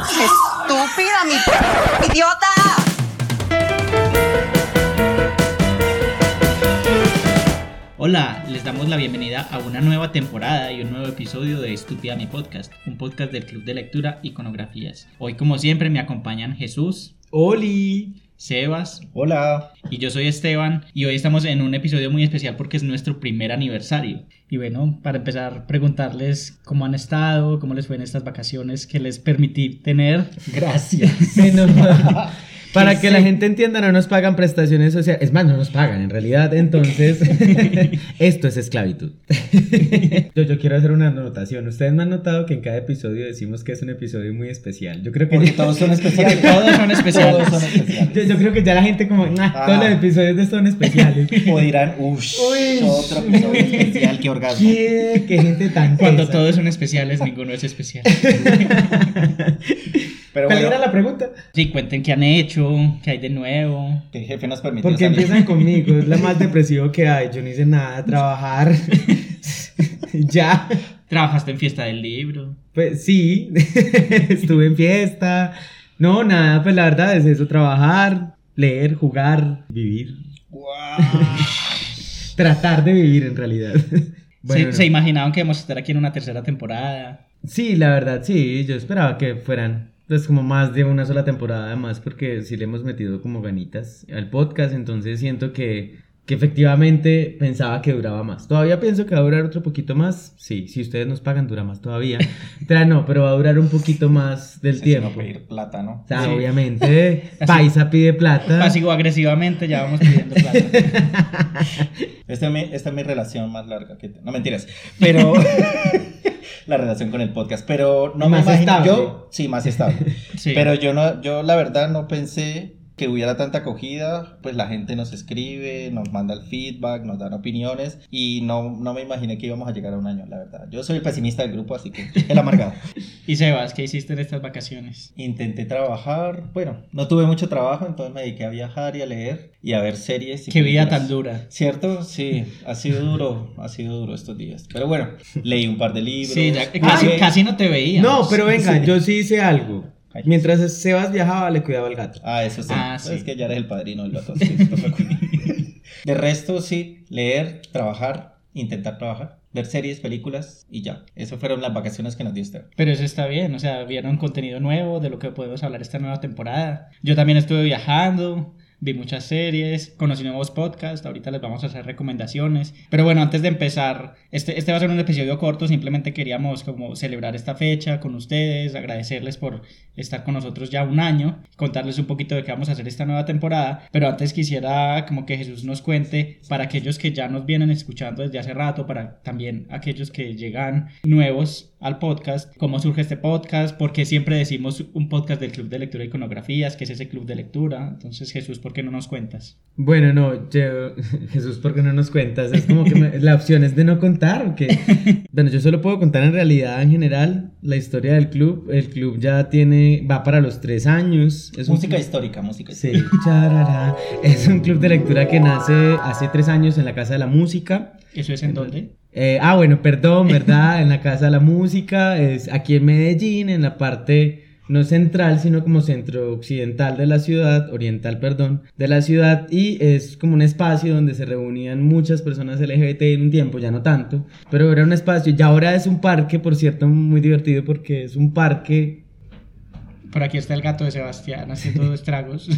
Estúpida, mi idiota. Hola, les damos la bienvenida a una nueva temporada y un nuevo episodio de Estúpida Mi Podcast, un podcast del Club de Lectura Iconografías. Hoy, como siempre, me acompañan Jesús, Oli. Sebas Hola. y yo soy Esteban y hoy estamos en un episodio muy especial porque es nuestro primer aniversario. Y bueno, para empezar, preguntarles cómo han estado, cómo les fue en estas vacaciones que les permití tener. Gracias. Menos mal. Para que la gente entienda, no nos pagan prestaciones sociales. Es más, no nos pagan en realidad. Entonces, esto es esclavitud. yo, yo quiero hacer una anotación. Ustedes me han notado que en cada episodio decimos que es un episodio muy especial. Yo creo que Porque todos son especiales. Todos son especiales. Todos son especiales. yo, yo creo que ya la gente como, "Nah, Ah. todos los episodios de son especiales. O dirán, uff, otro episodio especial, qué orgasmo. ¿Qué? ¿Qué gente tan Cuando todos son especiales, ninguno es especial. Pero ¿Cuál bueno, era la pregunta? Sí, cuenten qué han hecho, qué hay de nuevo. que el jefe nos permitió Porque salir. empiezan conmigo, es la más depresivo que hay. Yo no hice nada, trabajar. ya. Trabajaste en fiesta del libro. Pues sí, estuve en fiesta. No, nada, pues la verdad es eso, trabajar, leer, jugar, vivir. Tratar de vivir en realidad. Bueno, se, no. se imaginaban que íbamos a estar aquí en una tercera temporada. Sí, la verdad, sí, yo esperaba que fueran pues como más de una sola temporada además porque sí le hemos metido como ganitas al podcast, entonces siento que, que efectivamente pensaba que duraba más. Todavía pienso que va a durar otro poquito más, sí, si ustedes nos pagan dura más todavía, pero no, pero va a durar un poquito más del tiempo. no pedir plata, ¿no? O sea, Sí. obviamente, Así. Paisa pide plata. Pasivo agresivamente ya vamos pidiendo plata. Esta es, mi, esta es mi relación más larga que... No, mentiras. Pero... la relación con el podcast. Pero no Más me imagino... estable. Yo... Sí, más estable. Sí. Pero yo no... Yo la verdad no pensé que hubiera tanta acogida, pues la gente nos escribe, nos manda el feedback, nos dan opiniones y no, no me imaginé que íbamos a llegar a un año, la verdad. Yo soy el pesimista del grupo, así que el amargado. Y Sebas, ¿qué hiciste en estas vacaciones? Intenté trabajar, bueno, no tuve mucho trabajo, entonces me dediqué a viajar y a leer y a ver series. y Qué vida películas. tan dura. ¿Cierto? Sí, ha sido duro, ha sido duro estos días. Pero bueno, leí un par de libros. Sí, ya, casi, casi no te veía. No, pero venga, Sí. yo sí hice algo. Ay. Mientras Sebas viajaba, le cuidaba al gato. Ah, eso sí. Ah, Pues Es sí. que ya eres el padrino del sí, cuidar. de resto, sí, leer, trabajar, intentar trabajar, ver series, películas y ya. Esas fueron las vacaciones que nos dio Esteban. Pero eso está bien, o sea, vieron contenido nuevo de lo que podemos hablar esta nueva temporada. Yo también estuve viajando, vi muchas series, conocí nuevos podcasts, ahorita les vamos a hacer recomendaciones. Pero bueno, antes de empezar, este, este va a ser un episodio corto, simplemente queríamos como celebrar esta fecha con ustedes, agradecerles por estar con nosotros ya un año, contarles un poquito de qué vamos a hacer esta nueva temporada. Pero antes quisiera como que Jesús nos cuente para aquellos que ya nos vienen escuchando desde hace rato, para también aquellos que llegan nuevos al podcast, cómo surge este podcast, porque siempre decimos un podcast del Club de Lectura y Iconografías, que es ese club de lectura. Entonces, Jesús, ¿por qué no nos cuentas? Bueno, no, yo, Jesús, ¿por qué no nos cuentas? Es como que me- la opción es de no contar, ¿o qué? Bueno, yo solo puedo contar en realidad, en general, la historia del club. El club ya tiene, va para los tres años. Es música club- histórica, música Sí, histórica. charará. Es un club de lectura que nace hace tres años en la Casa de la Música. ¿Eso es en dónde? Eh, ah, bueno, perdón, ¿verdad? En la Casa de la Música, es aquí en Medellín, en la parte no central, sino como centro occidental de la ciudad, oriental, perdón, de la ciudad, y es como un espacio donde se reunían muchas personas LGBT en un tiempo, ya no tanto, pero era un espacio, y ahora es un parque, por cierto, muy divertido porque es un parque Por aquí está el gato de Sebastián haciendo estragos.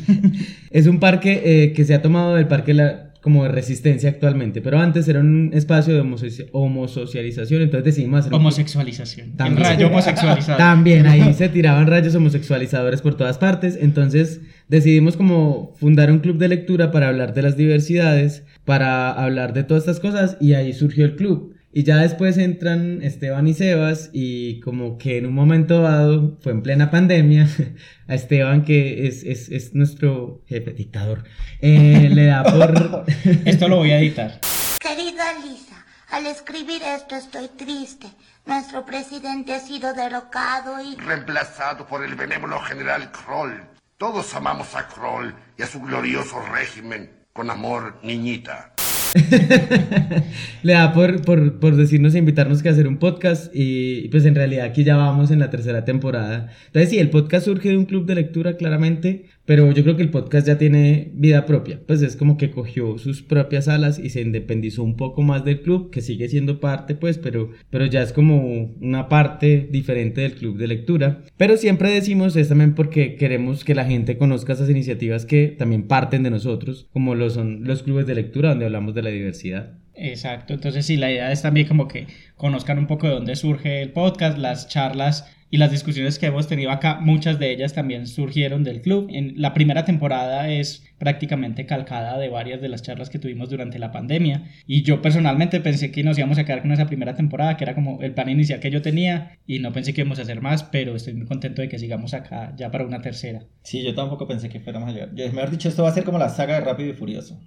Es un parque eh, que se ha tomado del parque la- como de resistencia actualmente, pero antes era un espacio de homosoci- homosocialización, entonces decidimos hacer Homosexualización. También. rayo homosexualizado. También ahí se tiraban rayos homosexualizadores por todas partes, entonces decidimos como fundar un club de lectura para hablar de las diversidades, para hablar de todas estas cosas y ahí surgió el club. Y ya después entran Esteban y Sebas y como que en un momento dado, fue en plena pandemia, a Esteban que es, es, es nuestro jefe dictador, eh, le da por... Esto lo voy a editar. Querida Lisa, al escribir esto estoy triste. Nuestro presidente ha sido derrocado y... reemplazado por el benévolo general Kroll. Todos amamos a Kroll y a su glorioso régimen. Con amor, niñita. Le da por, por, por decirnos e invitarnos que hacer un podcast y pues en realidad aquí ya vamos en la tercera temporada. Entonces sí, el podcast surge de un club de lectura claramente, pero yo creo que el podcast ya tiene vida propia. Pues es como que cogió sus propias alas y se independizó un poco más del club, que sigue siendo parte pues, pero, pero ya es como una parte diferente del club de lectura. Pero siempre decimos es también porque queremos que la gente conozca esas iniciativas que también parten de nosotros, como lo son los clubes de lectura donde hablamos de la diversidad. Exacto, entonces sí, la idea es también como que conozcan un poco de dónde surge el podcast, las charlas y las discusiones que hemos tenido acá, muchas de ellas también surgieron del club. En la primera temporada es prácticamente calcada de varias de las charlas que tuvimos durante la pandemia y yo personalmente pensé que nos íbamos a quedar con esa primera temporada, que era como el plan inicial que yo tenía y no pensé que íbamos a hacer más, pero estoy muy contento de que sigamos acá ya para una tercera. Sí, yo tampoco pensé que fuéramos a llegar. Yo, mejor dicho, esto va a ser como la saga de Rápido y Furioso.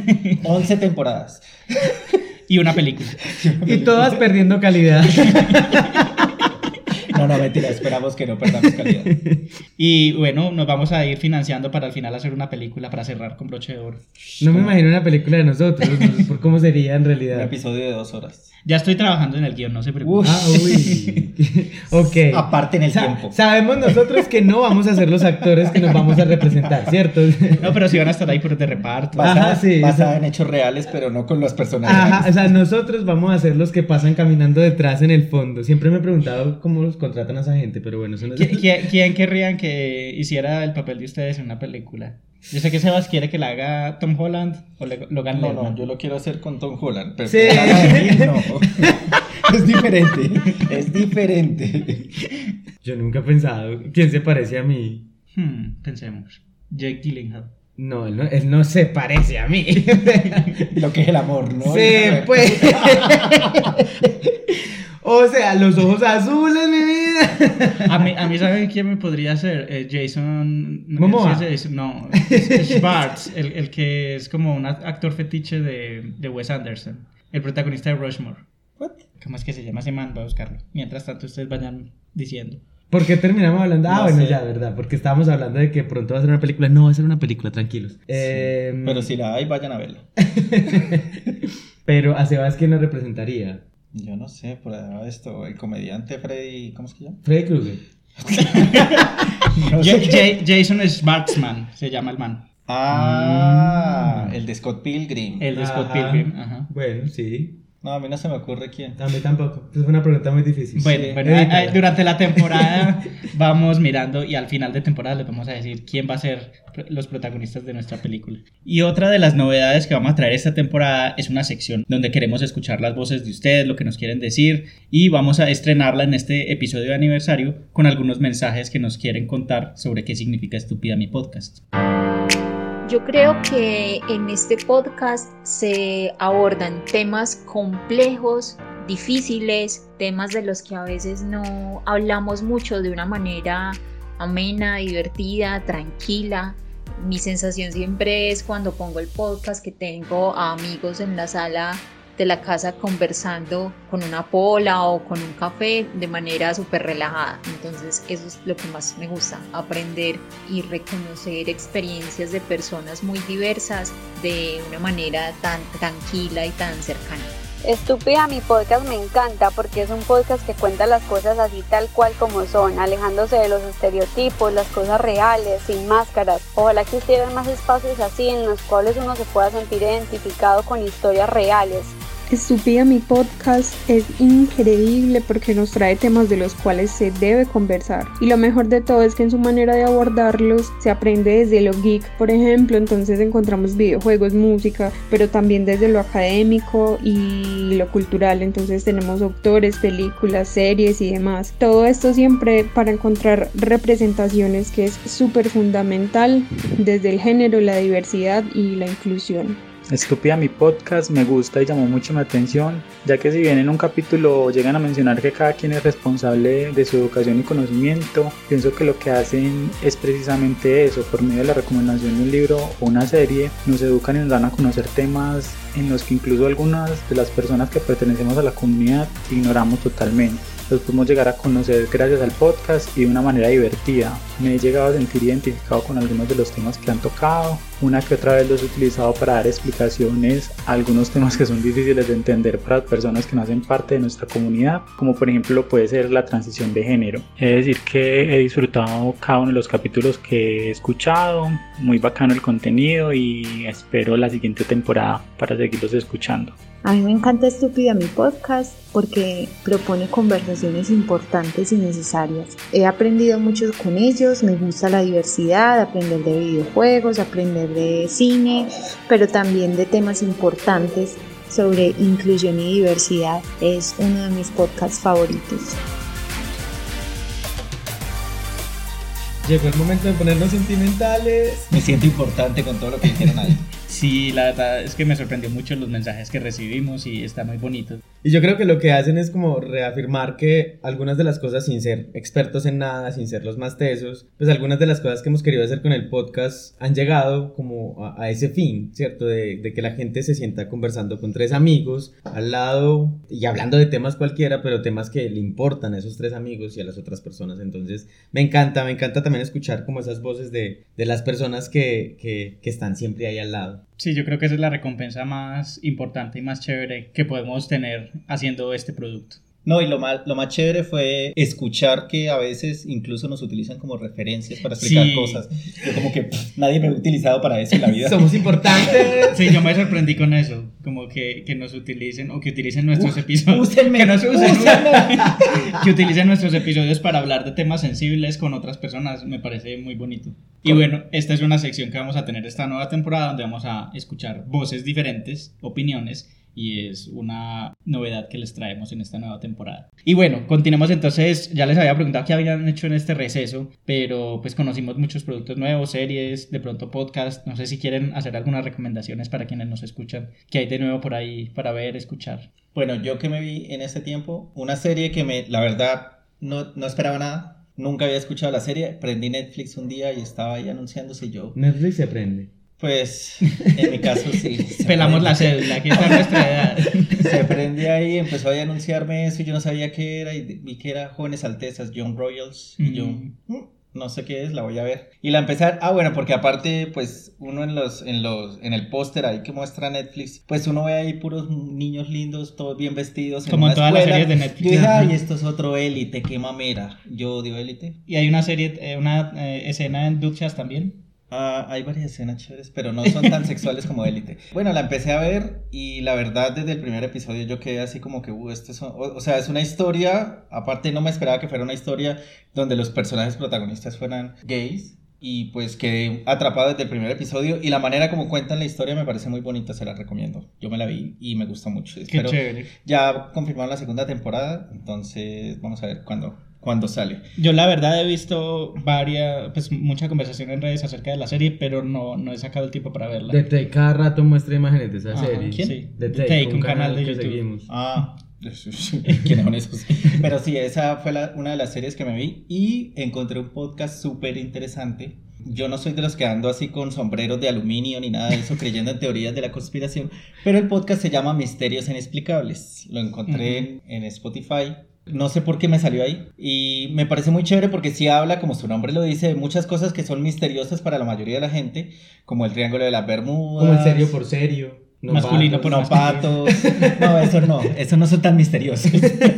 11 temporadas. Y una película. Y todas perdiendo calidad. No, no, mentira, esperamos que no perdamos calidad. Y bueno, nos vamos a ir financiando para al final hacer una película para cerrar con broche de oro. No me imagino una película de nosotros, no sé por cómo sería en Un realidad. episodio de dos horas. Ya estoy trabajando en el guion, no se preocupen. Ah, uy. ok. Aparte en el Sa- tiempo. Sabemos nosotros que no vamos a ser los actores que nos vamos a representar, ¿cierto? No, pero sí van a estar ahí por de reparto. Basada, Ajá, sí, basada en hechos reales, pero no con los personajes. Ajá, o sea, nosotros vamos a ser los que pasan caminando detrás en el fondo. Siempre me he preguntado cómo los contratan a esa gente, pero bueno, eso no es... ¿Qui- ¿Quién, quién querrían que hiciera el papel de ustedes en una película? Yo sé que Sebas quiere que la haga Tom Holland o Logan No, Lerman. no, yo lo quiero hacer con Tom Holland, pero Sí. no. Es diferente, es diferente. Yo nunca he pensado quién se parece a mí. Hmm, pensemos. Jake Gyllenhaal. No él, no, él no se parece a mí. Lo que es el amor, ¿no? Sí, pues. o sea, los ojos azules, mi vida. A mí, a mí ¿saben quién me podría ser? Eh, Jason... Momoa. sí Jason, No, Schwartz, el, el que es como un actor fetiche de, de Wes Anderson. El protagonista de Rushmore. What? ¿Cómo es que se llama ese man? Voy a buscarlo. Mientras tanto, ustedes vayan diciendo. ¿Por qué terminamos hablando? Ah, No bueno, sé. ya, verdad. Porque estábamos hablando de que pronto va a ser una película. No, va a ser una película, tranquilos. Em, Pero si la hay, vayan a verla. Pero a Sebas, ¿quién nos representaría? Yo no sé, por esto, el comediante Freddy, ¿cómo es que se llama? Freddy Krueger. No sé Jason Schwartzman se llama el man. Ah, el de Scott Pilgrim. El de Scott. Pilgrim. Ajá. Bueno, sí. No, a mí no se me ocurre quién. A mí tampoco. Es una pregunta muy difícil. Bueno, Sí. bueno, ahí- ahí durante la temporada vamos mirando y al final de temporada les vamos a decir quién va a ser los protagonistas de nuestra película. Y otra de las novedades que vamos a traer esta temporada es una sección donde queremos escuchar las voces de ustedes, lo que nos quieren decir y vamos a estrenarla en este episodio de aniversario con algunos mensajes que nos quieren contar sobre qué significa estúpida mi podcast. Yo creo que en este podcast se abordan temas complejos, difíciles, temas de los que a veces no hablamos mucho de una manera amena, divertida, tranquila. Mi sensación siempre es cuando pongo el podcast que tengo amigos en la sala de la casa conversando con una pola o con un café de manera súper relajada. Entonces eso es lo que más me gusta, aprender y reconocer experiencias de personas muy diversas de una manera tan tranquila y tan cercana. Estúpida, mi podcast me encanta porque es un podcast que cuenta las cosas así tal cual como son, alejándose de los estereotipos, las cosas reales, sin máscaras. Ojalá que existieran más espacios así en los cuales uno se pueda sentir identificado con historias reales. Estúpida mi podcast es increíble porque nos trae temas de los cuales se debe conversar. Y lo mejor de todo es que en su manera de abordarlos se aprende desde lo geek, por ejemplo, entonces encontramos videojuegos, música, pero también desde lo académico y lo cultural. Entonces tenemos autores, películas, series y demás. Todo esto siempre para encontrar representaciones que es súper fundamental desde el género, la diversidad y la inclusión. Estúpida mi podcast me gusta y llamó mucho mi atención, ya que si bien en un capítulo llegan a mencionar que cada quien es responsable de su educación y conocimiento, pienso que lo que hacen es precisamente eso, por medio de la recomendación de un libro o una serie, nos educan y nos dan a conocer temas en los que incluso algunas de las personas que pertenecemos a la comunidad ignoramos totalmente. Los pudimos llegar a conocer gracias al podcast y de una manera divertida. Me he llegado a sentir identificado con algunos de los temas que han tocado. Una que otra vez los he utilizado para dar explicaciones a algunos temas que son difíciles de entender para personas que no hacen parte de nuestra comunidad, como por ejemplo puede ser la transición de género. Es decir que he disfrutado cada uno de los capítulos que he escuchado, muy bacano el contenido y espero la siguiente temporada para seguirlos escuchando. A mí me encanta Estúpida mi podcast porque propone conversaciones importantes y necesarias. He aprendido mucho con ellos, me gusta la diversidad, aprender de videojuegos, aprender de cine, pero también de temas importantes sobre inclusión y diversidad. Es uno de mis podcasts favoritos. Llegó el momento de ponernos sentimentales. Me siento importante con todo lo que dijeron ahí. Sí, la verdad es que me sorprendió mucho los mensajes que recibimos y está muy bonito. Y yo creo que lo que hacen es como reafirmar que algunas de las cosas, sin ser expertos en nada, sin ser los más tesos, pues algunas de las cosas que hemos querido hacer con el podcast han llegado como a, ese fin, ¿cierto? De, de, que la gente se sienta conversando con tres amigos al lado y hablando de temas cualquiera, pero temas que le importan a esos tres amigos y a las otras personas. Entonces, me encanta, me encanta también escuchar como esas voces de, de las personas que, que, que están siempre ahí al lado. Sí, yo creo que esa es la recompensa más importante y más chévere que podemos tener haciendo este producto. No, y lo más, lo más chévere fue escuchar que a veces incluso nos utilizan como referencias para explicar cosas. Yo como que nadie me ha utilizado para eso en la vida. Somos importantes. Sí, yo me sorprendí con eso. Como que, que nos utilicen o que utilicen nuestros episodios. Úsenme, que, nos usen, que utilicen nuestros episodios para hablar de temas sensibles con otras personas. Me parece muy bonito. Y bueno, esta es una sección que vamos a tener esta nueva temporada donde vamos a escuchar voces diferentes, opiniones y es una novedad que les traemos en esta nueva temporada. Y bueno, continuemos entonces, ya les había preguntado qué habían hecho en este receso, pero pues conocimos muchos productos nuevos, series, de pronto podcast, no sé si quieren hacer algunas recomendaciones para quienes nos escuchan, qué hay de nuevo por ahí para ver, escuchar. Bueno, yo que me vi en ese tiempo, una serie que me, la verdad, no, no esperaba nada. Nunca había escuchado la serie, prendí Netflix un día y estaba ahí anunciándose yo. Netflix se prende. Pues en mi caso sí. Pelamos la cédula, aquí está nuestra edad. Se prende ahí, empezó a anunciarme eso y yo no sabía qué era y vi que era Jóvenes Altezas, John Royals. Y yo, mm. No sé qué es, la voy a ver. Y la empecé a... Ah, bueno, porque aparte, pues uno en los, en los, en el póster ahí que muestra Netflix, pues uno ve ahí puros niños lindos, todos bien vestidos. Como en, todas las series de Netflix. Yo dije, ay, esto es otro élite, qué mamera. Yo odio élite. Y hay una serie, eh, una eh, escena en duchas también. Ah, hay varias escenas chéveres, pero no son tan sexuales como Élite. Bueno, la empecé a ver y la verdad desde el primer episodio yo quedé así como que, uh, esto es, o, sea, es una historia, aparte no me esperaba que fuera una historia donde los personajes protagonistas fueran gays y pues quedé atrapado desde el primer episodio y la manera como cuentan la historia me parece muy bonita, se la recomiendo. Yo me la vi y me gustó mucho. Qué chévere. Ya confirmaron la segunda temporada, entonces vamos a ver cuándo cuando sale. Yo la verdad he visto varias, pues mucha conversación en redes acerca de la serie, pero no, no he sacado el tiempo para verla. The Take cada rato muestra imágenes de esa serie. ¿Quién? Sí. The Take, un, canal, de YouTube. Seguimos. Ah, ¿quiénes son esos? Pero sí, esa fue la, una de las series que me vi y encontré un podcast súper interesante. Yo no soy de los que ando así con sombreros de aluminio ni nada de eso, creyendo en teorías de la conspiración, pero el podcast se llama Misterios Inexplicables. Lo encontré en Spotify no sé por qué me salió ahí. Y me parece muy chévere porque sí habla, como su nombre lo dice, de muchas cosas que son misteriosas para la mayoría de la gente, como el Triángulo de las Bermudas. Como el serio por serio. No masculino patos, no patos. No, eso no, eso no son tan misteriosos.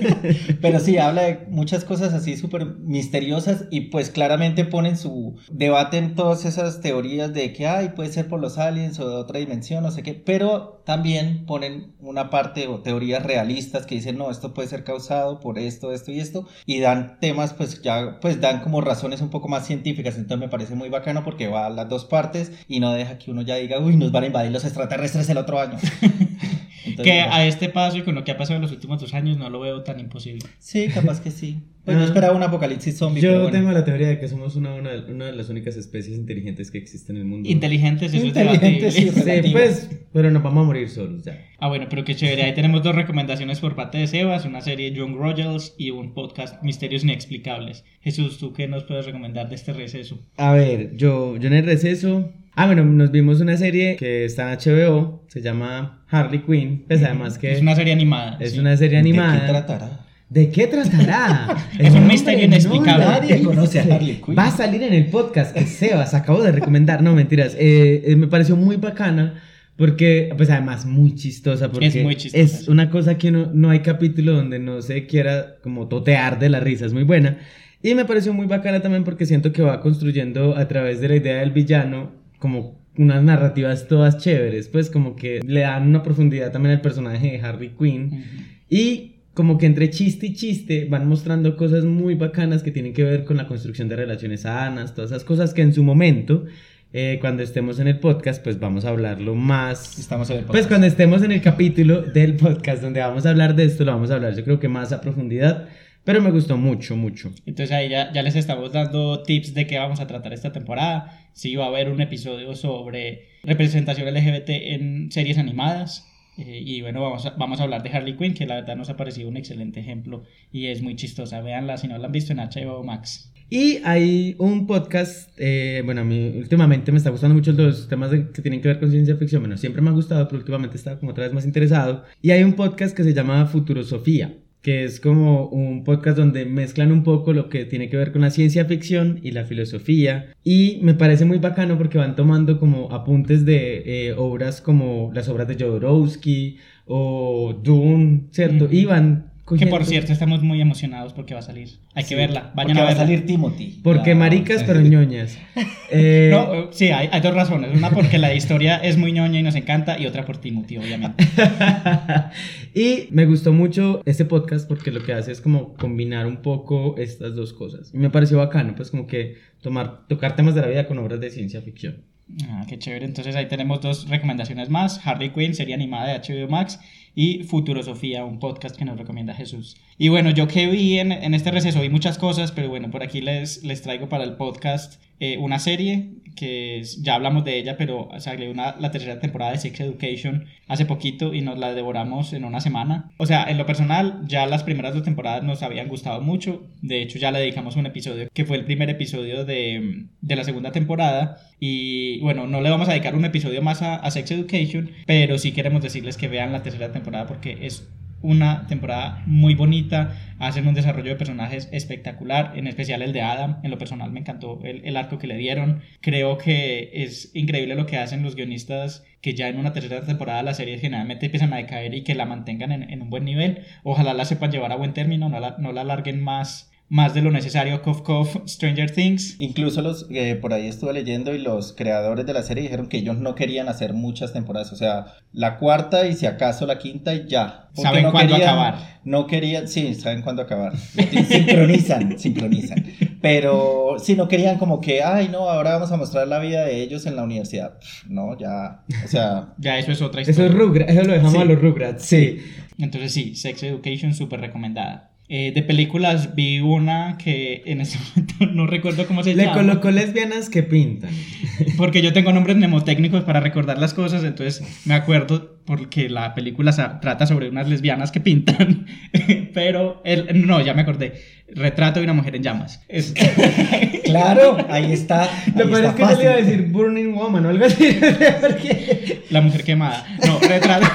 Pero sí, habla de muchas cosas así súper misteriosas y pues claramente ponen su debate en todas esas teorías de que, ay, puede ser por los aliens o de otra dimensión, no sé qué. Pero también ponen una parte o teorías realistas que dicen, no, esto puede ser causado por esto, esto y esto. Y dan temas, pues ya, pues dan como razones un poco más científicas. Entonces me parece muy bacano porque va a las dos partes y no deja que uno ya diga, uy, nos van a invadir los extraterrestres el otro años. que a este paso y con lo que ha pasado en los últimos dos años no lo veo tan imposible. Sí, capaz que sí. Pues yo esperaba un apocalipsis zombie. Yo tengo la teoría de que somos una, una, una, de las únicas especies inteligentes que existen en el mundo. Inteligentes, eso inteligentes, es Sí, pues, pero nos vamos a morir solos ya. Ah, bueno, pero qué chévere. Ahí tenemos dos recomendaciones por parte de Sebas, una serie John Royals y un podcast Misterios Inexplicables. Jesús, ¿tú qué nos puedes recomendar de este receso? A ver, yo, yo en el receso Ah, bueno, nos vimos una serie que está en HBO, se llama Harley Quinn, pues además que... Es una serie animada. Es una serie animada. ¿De qué tratará? ¿De qué tratará? Es un misterio inexplicable. Nadie conoce a Harley Quinn. Va a salir en el podcast que Sebas acabó de recomendar. No, mentiras. Eh, eh, me pareció muy bacana. Porque, pues además, muy chistosa. Porque Es muy chistosa, Es una cosa que no, no hay capítulo donde no se quiera como totear de la risa. Es muy buena. Y me pareció muy bacana también porque siento que va construyendo a través de la idea del villano como unas narrativas todas chéveres. Pues como que le dan una profundidad también al personaje de Harley Quinn. Y como que entre chiste y chiste van mostrando cosas muy bacanas que tienen que ver con la construcción de relaciones sanas, todas esas cosas que en su momento, eh, cuando estemos en el podcast, pues vamos a hablarlo más. Estamos en el Pues podcast. cuando estemos en el capítulo del podcast donde vamos a hablar de esto, lo vamos a hablar yo creo que más a profundidad, pero me gustó mucho, mucho. Entonces ahí ya, ya les estamos dando tips de qué vamos a tratar esta temporada. Sí va a haber un episodio sobre representación LGBT en series animadas. Eh, y bueno, vamos a, vamos a hablar de Harley Quinn, que la verdad nos ha parecido un excelente ejemplo y es muy chistosa. Véanla si no la han visto en HBO Max. Y hay un podcast, eh, bueno, a mí últimamente me está gustando mucho los temas de- que tienen que ver con ciencia ficción. Bueno, siempre me ha gustado, pero últimamente estaba como otra vez más interesado. Y hay un podcast que se llama Futurosofía, que es como un podcast donde mezclan un poco lo que tiene que ver con la ciencia ficción y la filosofía. Y me parece muy bacano porque van tomando como apuntes de eh, obras como las obras de Jodorowsky o Dune, ¿cierto? Y van Que por cierto estamos muy emocionados porque va a salir. Hay que verla. Vayan a va a verla. salir Timothy. Porque maricas pero ñoñas. Eh, No, eh, sí, hay, hay dos razones. Una porque la historia es muy ñoña y nos encanta, y otra por Timothy, obviamente. y me gustó mucho este podcast porque lo que hace es como combinar un poco estas dos cosas. Y me pareció bacano, pues como que tomar, tocar temas de la vida con obras de ciencia ficción. Ah, qué chévere. Entonces ahí tenemos dos recomendaciones más. Harley Quinn, serie animada de HBO Max. Y Futurosofía, un podcast que nos recomienda Jesús. Y bueno, yo que vi en, en este receso, vi muchas cosas, pero bueno, por aquí les, les traigo para el podcast eh, una serie que ya hablamos de ella, pero salió una, la tercera temporada de Sex Education hace poquito y nos la devoramos en una semana. O sea, en lo personal, ya las primeras dos temporadas nos habían gustado mucho. De hecho, ya le dedicamos un episodio que fue el primer episodio de, de la segunda temporada. Y bueno, no le vamos a dedicar un episodio más a, a Sex Education, pero sí queremos decirles que vean la tercera temporada porque es una temporada muy bonita, hacen un desarrollo de personajes espectacular, en especial el de Adam, en lo personal me encantó el, el arco que le dieron, creo que es increíble lo que hacen los guionistas que ya en una tercera temporada las series generalmente empiezan a decaer y que la mantengan en, en un buen nivel, ojalá la sepan llevar a buen término, no la, no la alarguen más más de lo necesario, cough cough, Stranger Things. Incluso los, eh, por ahí estuve leyendo y los creadores de la serie dijeron que ellos no querían hacer muchas temporadas, o sea, la cuarta y si acaso la quinta y ya. Porque Saben no cuándo querían- acabar. No querían, sí, saben cuándo acabar. sincronizan, sincronizan. Pero sí, no querían como que, ay, no, ahora vamos a mostrar la vida de ellos en la universidad. No, ya, o sea, Ya eso es otra Eso historia. es Rugrats, eso lo dejamos Sí. a los Rugrats, sí. Entonces sí, Sex Education súper recomendada. Eh, de películas vi una que en este momento no recuerdo cómo se Le llama. colocó lesbianas que pintan. Porque yo tengo nombres mnemotécnicos para recordar las cosas, entonces me acuerdo porque la película trata sobre unas lesbianas que pintan. Pero, el, no, ya me acordé. Retrato de una mujer en llamas. Es, claro, ahí está. Lo peor es que yo le iba a fácil. decir Burning Woman o algo así. porque... La mujer quemada. No, retrato,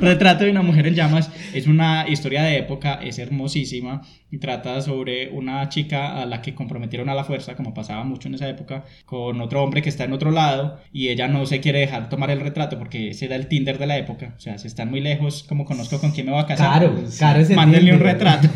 retrato de una mujer en llamas es una historia de época, es hermosísima. Y trata sobre una chica a la que comprometieron a la fuerza, como pasaba mucho en esa época, con otro hombre que está en otro lado y ella no se quiere dejar tomar el retrato porque ese era el Tinder de la época. O sea, si están muy lejos, como conozco con quién me voy a casar. Caro ese Mándenle un retrato.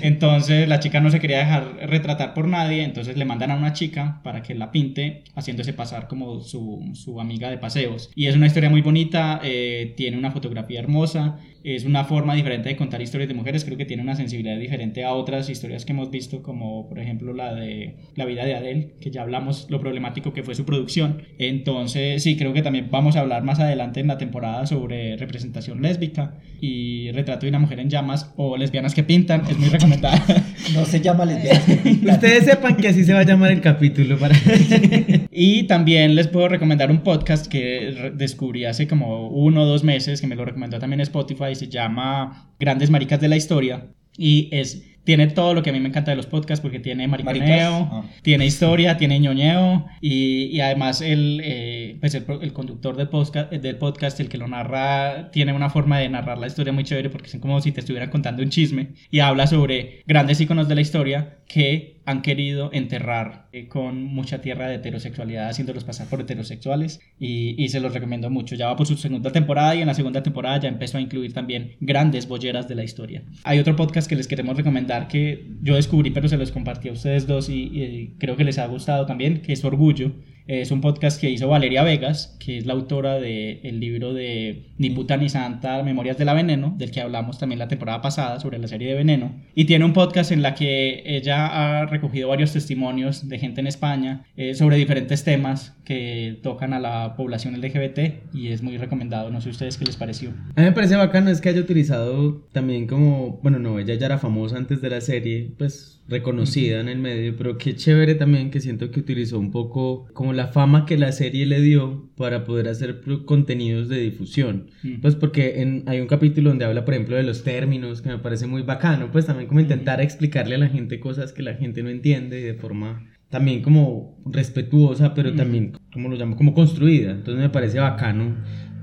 Entonces la chica no se quería dejar retratar por nadie, entonces le mandan a una chica para que la pinte, haciéndose pasar como su, su amiga de paseos. Y es una historia muy bonita, eh, tiene una fotografía hermosa, es una forma diferente de contar historias de mujeres, creo que tiene una sensibilidad diferente a otras historias que hemos visto, como por ejemplo la de La vida de Adele, que ya hablamos lo problemático que fue su producción. Entonces sí, creo que también vamos a hablar más adelante en la temporada sobre representación lésbica y retrato de una mujer en llamas o lesbianas que pintan, es muy recomendada. No se llama lesbianas. Ustedes sepan que así se va a llamar el capítulo. Para... Y también les puedo recomendar un podcast que descubrí hace como uno o dos meses, que me lo recomendó también Spotify, se llama Grandes Maricas de la Historia. Y es tiene todo lo que a mí me encanta de los podcasts porque tiene mariconeo, Maricas. Ah. tiene historia, tiene ñoñeo y, y además el, eh, pues el, el conductor del podcast, del podcast, el que lo narra, tiene una forma de narrar la historia muy chévere porque es como si te estuvieran contando un chisme y habla sobre grandes iconos de la historia que han querido enterrar eh, con mucha tierra de heterosexualidad haciéndolos pasar por heterosexuales y, y se los recomiendo mucho. Ya va por su segunda temporada y en la segunda temporada ya empezó a incluir también grandes bolleras de la historia. Hay otro podcast que les queremos recomendar que yo descubrí pero se los compartí a ustedes dos y, y creo que les ha gustado también, que es Orgullo. Es un podcast que hizo Valeria Vegas, que es la autora del libro de Ni puta ni santa, Memorias de la Veneno, del que hablamos también la temporada pasada sobre la serie de Veneno. Y tiene un podcast en la que ella ha recogido varios testimonios de gente en España eh, sobre diferentes temas que tocan a la población LGBT y es muy recomendado. No sé ustedes qué les pareció. A mí me parece bacano es que haya utilizado también como, bueno, no, ella ya era famosa antes de la serie, pues reconocida en el medio, pero qué chévere también que siento que utilizó un poco como la fama que la serie le dio para poder hacer contenidos de difusión. Mm. Pues porque en- hay un capítulo donde habla, por ejemplo, de los términos, que me parece muy bacano, pues también como intentar explicarle a la gente cosas que la gente no entiende de forma también como respetuosa, pero también, como lo llamo, como construida. Entonces me parece bacano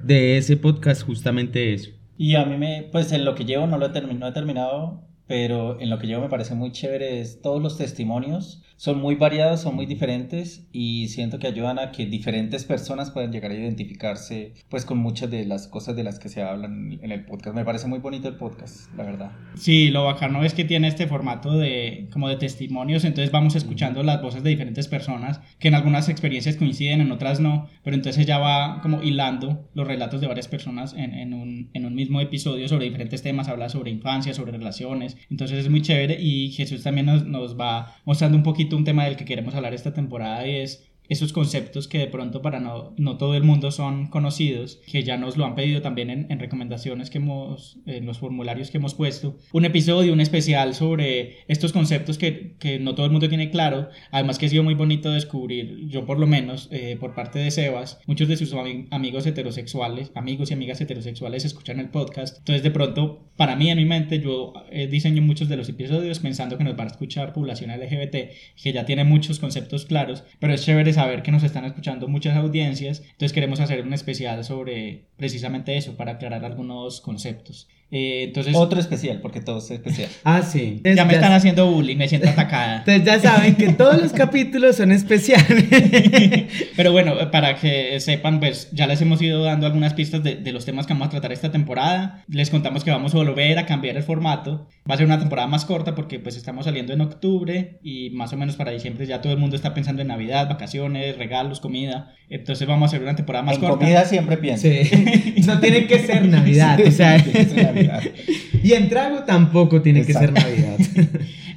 de ese podcast justamente eso. Y a mí me, pues en lo que llevo, no lo he, no he terminado, pero en lo que llevo me parece muy chévere es todos los testimonios. Son muy variados, son muy diferentes y siento que ayudan a que diferentes personas puedan llegar a identificarse pues con muchas de las cosas de las que se hablan en el podcast. Me parece muy bonito el podcast, la verdad. Sí, lo bacano es que tiene este formato de como de testimonios, entonces vamos escuchando las voces de diferentes personas que en algunas experiencias coinciden, en otras no, pero entonces ya va como hilando los relatos de varias personas en, en un, en un mismo episodio sobre diferentes temas, habla sobre infancia, sobre relaciones, entonces es muy chévere y Jesús también nos, nos va mostrando un poquito un tema del que queremos hablar esta temporada y es esos conceptos que de pronto para no, no todo el mundo son conocidos, que ya nos lo han pedido también en, en recomendaciones que hemos, en los formularios que hemos puesto. Un episodio, un especial sobre estos conceptos que, que no todo el mundo tiene claro, además que ha sido muy bonito descubrir, yo por lo menos, eh, por parte de Sebas, muchos de sus ami- amigos heterosexuales, amigos y amigas heterosexuales escuchan el podcast, entonces de pronto, para mí en mi mente, yo eh, diseño muchos de los episodios pensando que nos van a escuchar población LGBT, que ya tiene muchos conceptos claros, pero es chévere saber que nos están escuchando muchas audiencias, entonces queremos hacer un especial sobre precisamente eso, para aclarar algunos conceptos. Eh, entonces, Otro especial, porque todo es especial. Ah, sí. ya me están haciendo bullying, me siento atacada. Entonces ya saben que todos los capítulos son especiales. Pero bueno, para que sepan, pues ya les hemos ido dando algunas pistas de, de los temas que vamos a tratar esta temporada. Les contamos que vamos a volver a cambiar el formato. Va a ser una temporada más corta porque pues estamos saliendo en octubre y más o menos para diciembre ya todo el mundo está pensando en Navidad, vacaciones, regalos, comida. Entonces vamos a hacer una temporada más En corta. comida siempre pienso. Sí. No tiene que ser Navidad, Sí, o sea. Navidad. Y en trago tampoco tiene que ser. Navidad.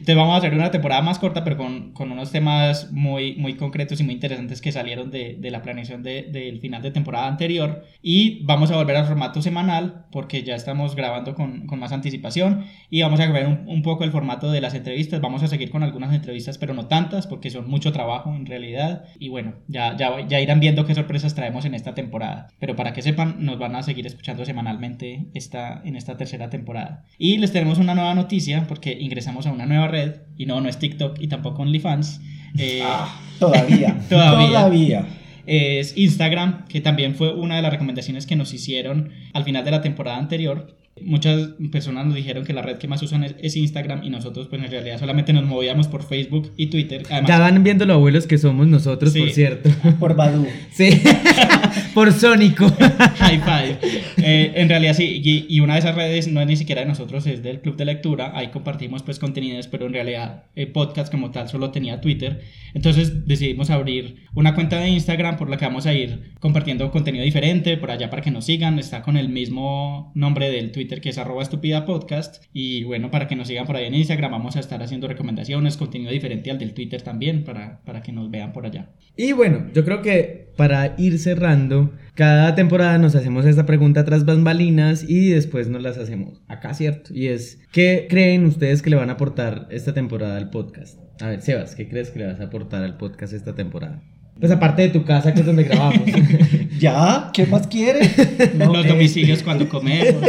Entonces vamos a hacer una temporada más corta, pero con, con unos temas muy, muy concretos y muy interesantes que salieron de, de la planeación de- del final de temporada anterior. Y vamos a volver al formato semanal, porque ya estamos grabando con, con más anticipación. Y vamos a ver un, un poco el formato de las entrevistas. Vamos a seguir con algunas entrevistas, pero no tantas, porque son mucho trabajo en realidad. Y bueno, ya, ya, ya irán viendo qué sorpresas traemos en esta temporada. Pero para que sepan, nos van a seguir escuchando semanalmente esta, en esta tercera temporada. Y les tenemos una nueva noticia, porque ingresamos a una nueva red, y no, no es TikTok y tampoco OnlyFans. Eh, Ah, todavía. Todavía. Todavía. es Instagram, que también fue una de las recomendaciones que nos hicieron al final de la temporada anterior. Muchas personas nos dijeron que la red que más usan es, es Instagram y nosotros pues en realidad solamente nos movíamos por Facebook y Twitter. Además, Ya van viendo lo abuelos que somos nosotros, Sí. por cierto. Por Badu. Sí. por Sónico. High five. Eh, en realidad sí, y, y una de esas redes no es ni siquiera de nosotros, es del Club de Lectura. Ahí compartimos pues contenidos, pero en realidad el podcast como tal solo tenía Twitter. Entonces decidimos abrir una cuenta de Instagram por la que vamos a ir compartiendo contenido diferente por allá para que nos sigan. Está con el mismo nombre del Twitter que es arroba estúpida podcast. Y bueno, para que nos sigan por ahí en Instagram vamos a estar haciendo recomendaciones, contenido diferente al del Twitter también para, para que nos vean por allá. Y bueno, yo creo que para ir cerrando, cada temporada nos hacemos esta pregunta tras bambalinas y después nos las hacemos acá, ¿cierto? Y es, ¿qué creen ustedes que le van a aportar esta temporada al podcast? A ver, Sebas, ¿qué crees que le vas a aportar al podcast esta temporada? Pues aparte de tu casa, que es donde grabamos. ¿Ya? ¿Qué más quiere? Los domicilios cuando comemos,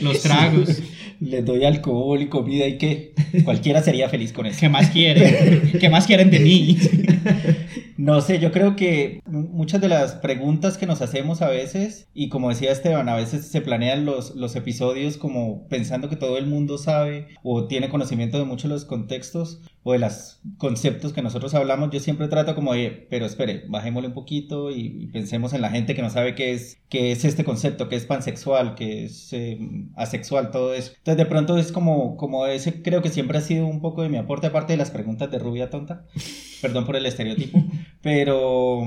los tragos. Les doy alcohol y comida y qué. Cualquiera sería feliz con eso. ¿Qué más quieren? ¿Qué más quieren de mí? No sé, yo creo que muchas de las preguntas que nos hacemos a veces, y como decía Esteban, a veces se planean los, los episodios como pensando que todo el mundo sabe o tiene conocimiento de muchos de los contextos o de los conceptos que nosotros hablamos. Yo siempre trato como de, pero espere, bajémosle un poquito y, pensemos en la gente que no sabe qué es, qué es este concepto, qué es pansexual, qué es eh, asexual, todo eso. Entonces de pronto es como, como ese, creo que siempre ha sido un poco de mi aporte, aparte de las preguntas de rubia tonta. Perdón por el estereotipo. Pero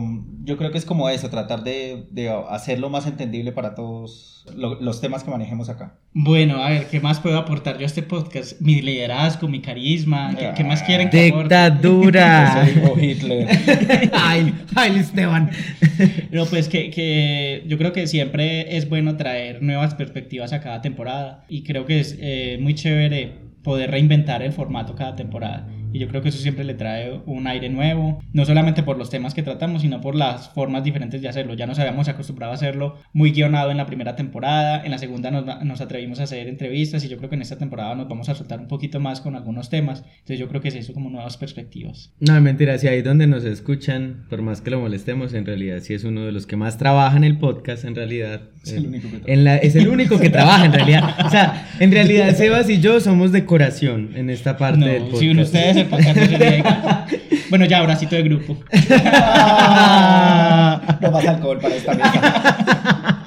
yo creo que es como eso, tratar de, de hacerlo más entendible para todos lo, los temas que manejemos acá. Bueno, a ver, ¿qué más puedo aportar yo a este podcast? Mi liderazgo, mi carisma, ¿qué, qué más quieren que aporte? Dictadura. Hitler. ay, ay, Esteban. No, pues que, que yo creo que siempre es bueno traer nuevas perspectivas a cada temporada y creo que es eh, muy chévere poder reinventar el formato cada temporada. Y yo creo que eso siempre le trae un aire nuevo, no solamente por los temas que tratamos, sino por las formas diferentes de hacerlo. Ya nos habíamos acostumbrado a hacerlo muy guionado en la primera temporada, en la segunda nos, nos atrevimos a hacer entrevistas y yo creo que en esta temporada nos vamos a soltar un poquito más con algunos temas. Entonces yo creo que es eso como nuevas perspectivas. No, mentira, si ahí donde nos escuchan, por más que lo molestemos, en realidad sí es uno de los que más trabaja en el podcast, en realidad. Es el único que trabaja. En la, es el único que trabaja, en realidad. O sea, en realidad Sebas y yo somos decoración en esta parte No, del podcast. si ustedes el podcast. Bueno, ya, abracito de grupo. no más alcohol para esta mesa.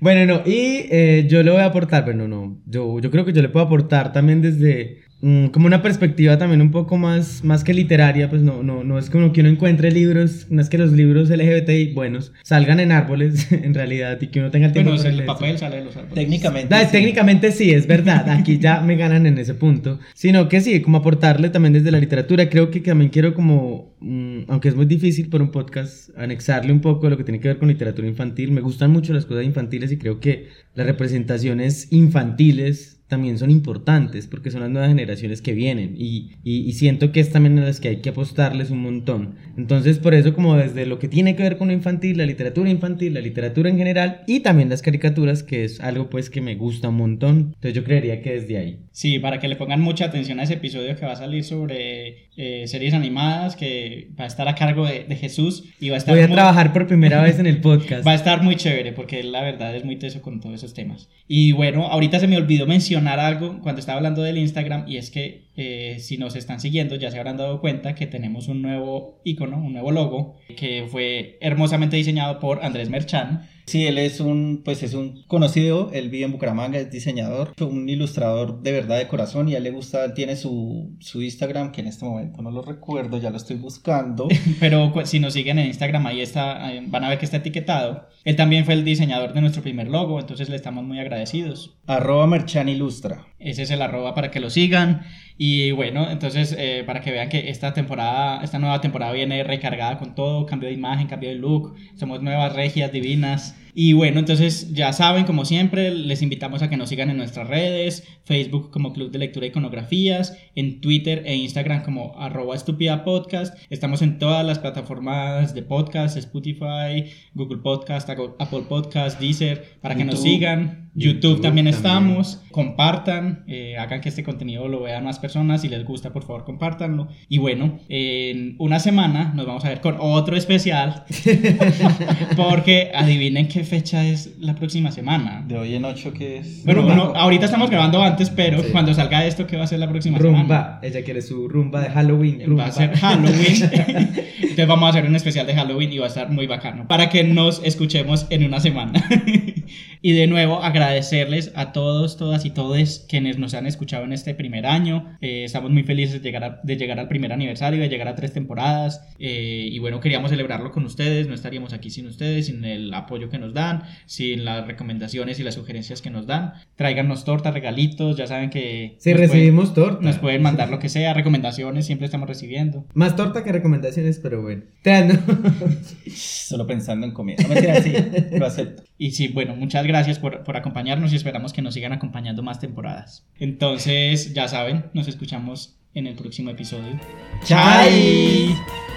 Bueno, no, y eh, yo le voy a aportar, bueno, no, yo, yo creo que yo le puedo aportar también desde como una perspectiva también un poco más, más que literaria, pues no, no, no es como que uno encuentre libros, no es que los libros LGBTI buenos salgan en árboles en realidad y que uno tenga el tiempo Bueno, para el leerse. papel sale de los árboles. Técnicamente. Da, sí. Técnicamente sí, es verdad, aquí ya me ganan en ese punto, sino que sí, como aportarle también desde la literatura, creo que también quiero como, mm, aunque es muy difícil por un podcast, anexarle un poco lo que tiene que ver con literatura infantil, me gustan mucho las cosas infantiles y creo que las representaciones infantiles también son importantes porque son las nuevas generaciones que vienen y, y, siento que es también a las que hay que apostarles un montón. Entonces, por eso como desde lo que tiene que ver con lo infantil, la literatura infantil, la literatura en general y también las caricaturas, que es algo pues que me gusta un montón. Entonces yo creería que desde ahí. Sí, para que le pongan mucha atención a ese episodio que va a salir sobre eh, series animadas, que va a estar a cargo de, de Jesús y va a estar Voy a muy- trabajar por primera vez en el podcast. Va a estar muy chévere porque la verdad es muy teso con todos esos temas. Y bueno, ahorita se me olvidó mencionar algo cuando estaba hablando del Instagram y es que eh, si nos están siguiendo ya se habrán dado cuenta que tenemos un nuevo icono, un nuevo logo que fue hermosamente diseñado por Andrés Merchan. Sí, él es un, pues es un conocido, él vive en Bucaramanga, es diseñador, un ilustrador de verdad de corazón y a él le gusta, tiene su, su Instagram, que en este momento no lo recuerdo, ya lo estoy buscando. Pero si nos siguen en Instagram, ahí está, van a ver que está etiquetado. Él también fue el diseñador de nuestro primer logo, entonces le estamos muy agradecidos. Arroba Merchan Ilustra. Ese es el arroba para que lo sigan. Y bueno, entonces eh, para que vean que esta temporada, esta nueva temporada viene recargada con todo, cambio de imagen, cambio de look, somos nuevas regias divinas. Y bueno, entonces ya saben, como siempre, les invitamos a que nos sigan en nuestras redes, Facebook como Club de Lectura e Iconografías, en Twitter e Instagram como arroba estúpida podcast. Estamos en todas las plataformas de podcast, Spotify, Google Podcast, Apple Podcast, Deezer, para que nos sigan. YouTube, YouTube también también. estamos compartan, eh, hagan que este contenido lo vean más personas, si les gusta por favor compártanlo. Y bueno, en una semana nos vamos a ver con otro especial, porque adivinen qué fecha es la próxima semana. De hoy en ocho, que es? Bueno, Rumba. no, ahorita estamos grabando antes, pero Sí. cuando salga esto, ¿qué va a ser la próxima semana? Rumba, ella quiere su rumba de Halloween. Va rumba. a ser Halloween. Entonces vamos a hacer un especial de Halloween y va a estar muy bacano. Para que nos escuchemos en una semana. y de nuevo agradecerles a todos, todas y todes quienes nos han escuchado en este primer año. Eh, estamos muy felices de llegar, a- de llegar al primer aniversario, de llegar a tres temporadas. Eh, y bueno, queríamos celebrarlo con ustedes. No estaríamos aquí sin ustedes, sin el apoyo que nos dan, sin las recomendaciones y las sugerencias que nos dan. Tráiganos tortas, regalitos. Ya saben que... Sí, nos pueden- recibimos torta. nos pueden mandar lo que sea, recomendaciones, siempre estamos recibiendo. Más torta que recomendaciones, pero bueno. Solo pensando en comida. No mentira, sí, lo acepto. Y sí, bueno, muchas gracias por, por acompañarnos y esperamos que nos sigan acompañando más temporadas. Entonces, ya saben, nos escuchamos en el próximo episodio. ¡Chai!